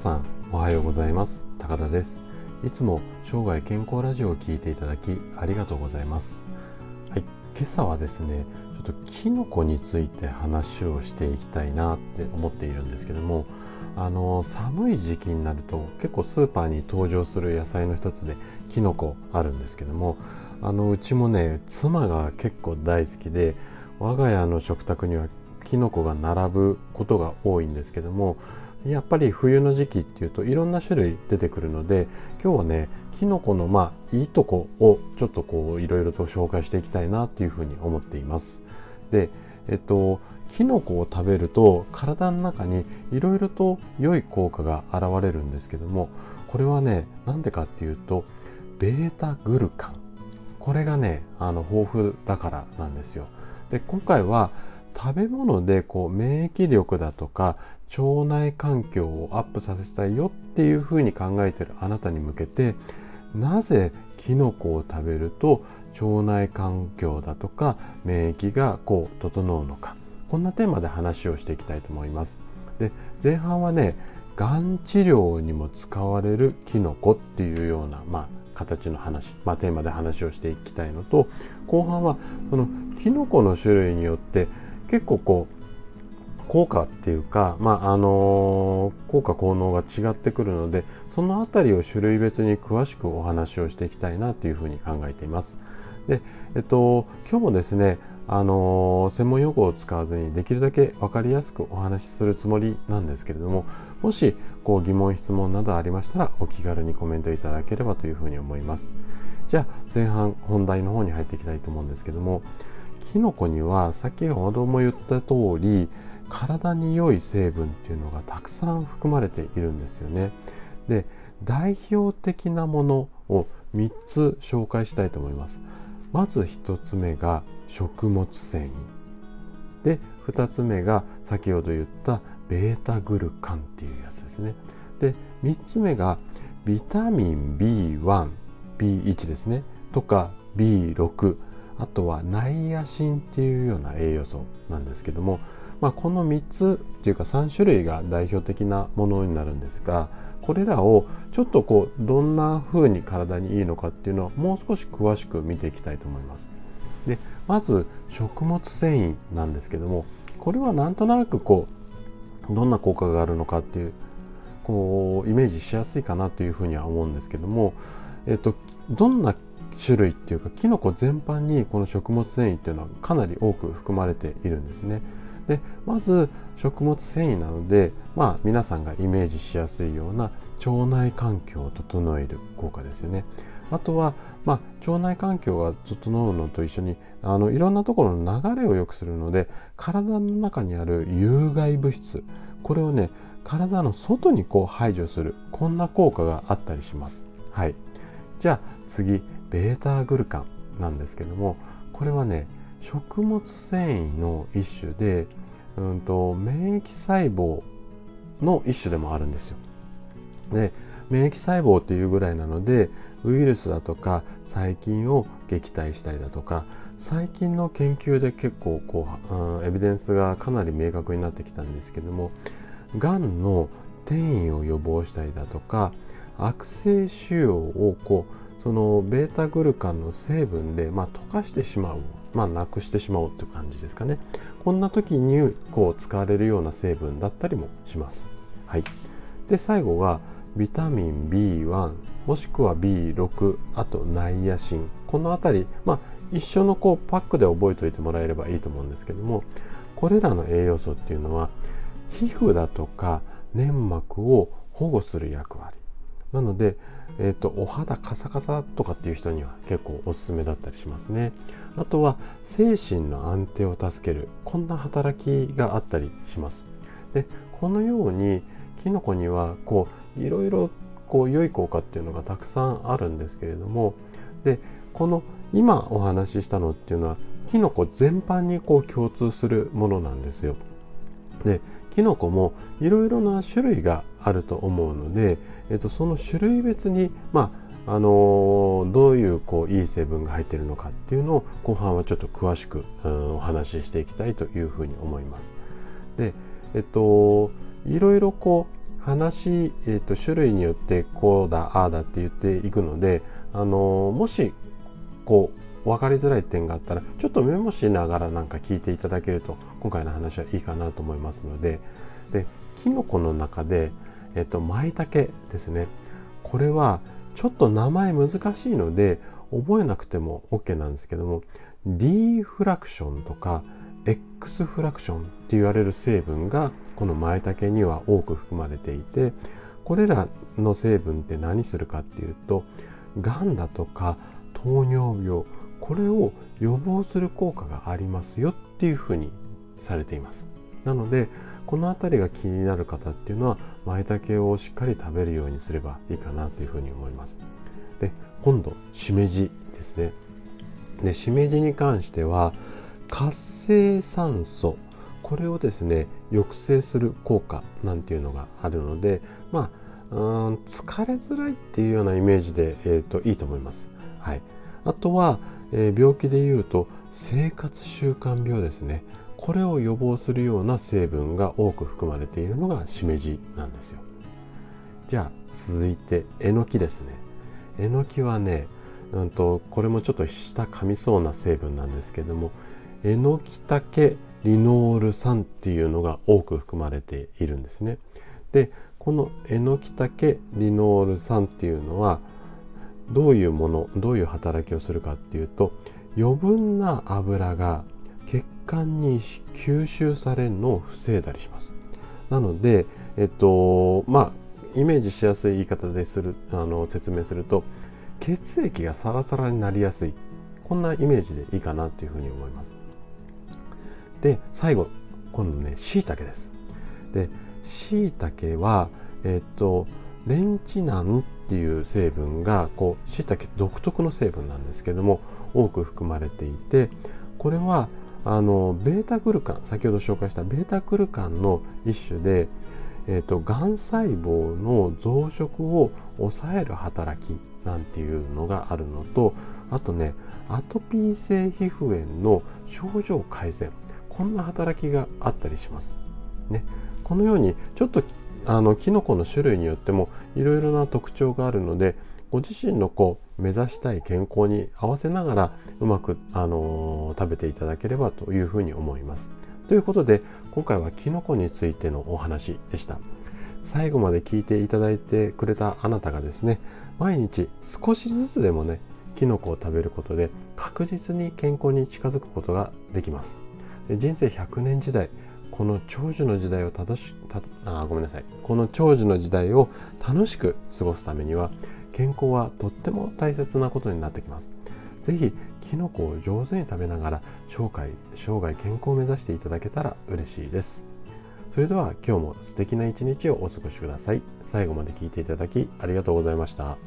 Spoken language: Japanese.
さんおはようございます。高田です。いつも生涯健康ラジオを聞いていただきありがとうございます。はい。今朝はですねちょっとキノコについて話をしていきたいなって思っているんですけどもあの寒い時期になると結構スーパーに登場する野菜の一つでキノコあるんですけどもあのうちもね妻が結構大好きで我が家の食卓にはキノコが並ぶことが多いんですけどもやっぱり冬の時期っていうといろんな種類出てくるので今日はねキノコのまあいいとこをちょっとこういろいろと紹介していきたいなっていうふうに思っています。でえっとキノコを食べると体の中にいろいろと良い効果が現れるんですけどもこれはねなんでかっていうとベータグルカンこれがねあの豊富だからなんですよ。で今回は食べ物でこう免疫力だとか腸内環境をアップさせたいよっていうふうに考えてるあなたに向けてなぜキノコを食べると腸内環境だとか免疫がこう整うのかこんなテーマで話をしていきたいと思います。で前半はねがん治療にも使われるキノコっていうような、まあ、形の話、まあ、テーマで話をしていきたいのと後半はそのキノコの種類によって結構こう効果っていうか、まああの効果効能が違ってくるのでその辺りを種類別に詳しくお話をしていきたいなというふうに考えています。で、えっと、今日もですね、あの専門用語を使わずにできるだけ分かりやすくお話しするつもりなんですけれどももしこう疑問質問などありましたらお気軽にコメントいただければというふうに思います。じゃあ前半本題の方に入っていきたいと思うんですけどもキノコには先ほども言った通り体に良い成分っていうのがたくさん含まれているんですよね。で代表的なものを3つ紹介したいと思います。まず1つ目が食物繊維。で2つ目が先ほど言ったベータグルカンっていうやつですね。で3つ目がビタミン B1、B1 ですね。とか B6 あとはナイアシンっていうような栄養素なんですけども、まあ、この3つっていうか3種類が代表的なものになるんですがこれらをちょっとこうどんな風に体にいいのかっていうのをもう少し詳しく見ていきたいと思います。でまず食物繊維なんですけどもこれはなんとなくこうどんな効果があるのかっていうこうイメージしやすいかなというふうには思うんですけども、えっと、どんな種類っていうかキノコ全般にこの食物繊維っていうのはかなり多く含まれているんですね。でまず食物繊維なので、まあ、皆さんがイメージしやすいような腸内環境を整える効果ですよね。あとは、まあ、腸内環境が整うのと一緒にあのいろんなところの流れを良くするので体の中にある有害物質これをね体の外にこう排除するこんな効果があったりします。はい、じゃあ次ベータグルカンなんですけどもこれはね食物繊維の一種で、うんと、免疫細胞の一種でもあるんですよ。で免疫細胞っていうぐらいなのでウイルスだとか細菌を撃退したりだとか最近の研究で結構こう、うん、エビデンスがかなり明確になってきたんですけどもがんの転移を予防したりだとか悪性腫瘍をこうそのベータグルカンの成分で、まあ、溶かしてしまう、まあ、なくしてしまおうという感じですかね。こんな時にこう使われるような成分だったりもします。はい、で最後がビタミン B1 もしくは B6 あとナイアシン。この辺り、まあ、一緒のこうパックで覚えておいてもらえればいいと思うんですけどもこれらの栄養素っていうのは皮膚だとか粘膜を保護する役割。なので、えーと、お肌カサカサとかっていう人には結構おすすめだったりしますね。あとは精神の安定を助けるこんな働きがあったりします。でこのようにキノコにはこういろいろこう良い効果っていうのがたくさんあるんですけれどもでこの今お話ししたのっていうのはキノコ全般にこう共通するものなんですよ。でキノコもいろいろな種類があると思うので、えっと、その種類別に、まあ、あのー、どういうこういい成分が入っているのかっていうのを後半はちょっと詳しく、うん、お話ししていきたいというふうに思います。で、えっと、いろいろこう話、えーと、種類によってこうだああだって言っていくので、あのー、もしこう分かりづらい点があったらちょっとメモしながらなんか聞いていただけると今回の話はいいかなと思いますので。でキノコの中で、えっ、ー、と、舞茸ですね。これはちょっと名前難しいので覚えなくても OK なんですけども D フラクションとか X フラクションって言われる成分がこのマイタケには多く含まれていてこれらの成分って何するかっていうとがんだとか糖尿病これを予防する効果がありますよっていうふうにされています。なのでこの辺りが気になる方っていうのはマイタケをしっかり食べるようにすればいいかなというふうに思います。で今度しめじですね。でしめじに関しては活性酸素これをですね抑制する効果なんていうのがあるのでまあうん疲れづらいっていうようなイメージで、えーと、いいと思います。はい、あとは、えー、病気でいうと生活習慣病ですねこれを予防するような成分が多く含まれているのがしめじなんですよ。じゃあ続いてえのきですね。えのきはね、うんと、これもちょっと下噛みそうな成分なんですけどもえのきたけリノール酸っていうのが多く含まれているんですね。でこのえのきたけリノール酸っていうのはどういうものどういう働きをするかっていうと余分な油が血管に吸収されるのを防いだりします。なので、えっとまあイメージしやすい言い方でするあの説明すると血液がサラサラになりやすいこんなイメージでいいかなというふうに思います。で最後今度ねしいたけですでしいたけはえっとレンチナンっていう成分がこうしいたけ独特の成分なんですけども多く含まれていてこれはあのベータグルカン先ほど紹介したベータグルカンの一種で、えーと、がん細胞の増殖を抑える働きなんていうのがあるのとあとねアトピー性皮膚炎の症状改善こんな働きがあったりします。ね、このようにちょっとあのキノコの種類によってもいろいろな特徴があるのでご自身のこう目指したい健康に合わせながらうまく、あのー、食べていただければというふうに思います。ということで今回はキノコについてのお話でした。最後まで聞いていただいてくれたあなたがですね毎日少しずつでもねキノコを食べることで確実に健康に近づくことができます。人生100年時代この長寿の時代を正したあごめんなさい。この長寿の時代を楽しく過ごすためには健康はとっても大切なことになってきます。是非キノコを上手に食べながら生涯生涯健康を目指していただけたら嬉しいです。それでは今日も素敵な一日をお過ごしください。最後まで聞いていただきありがとうございました。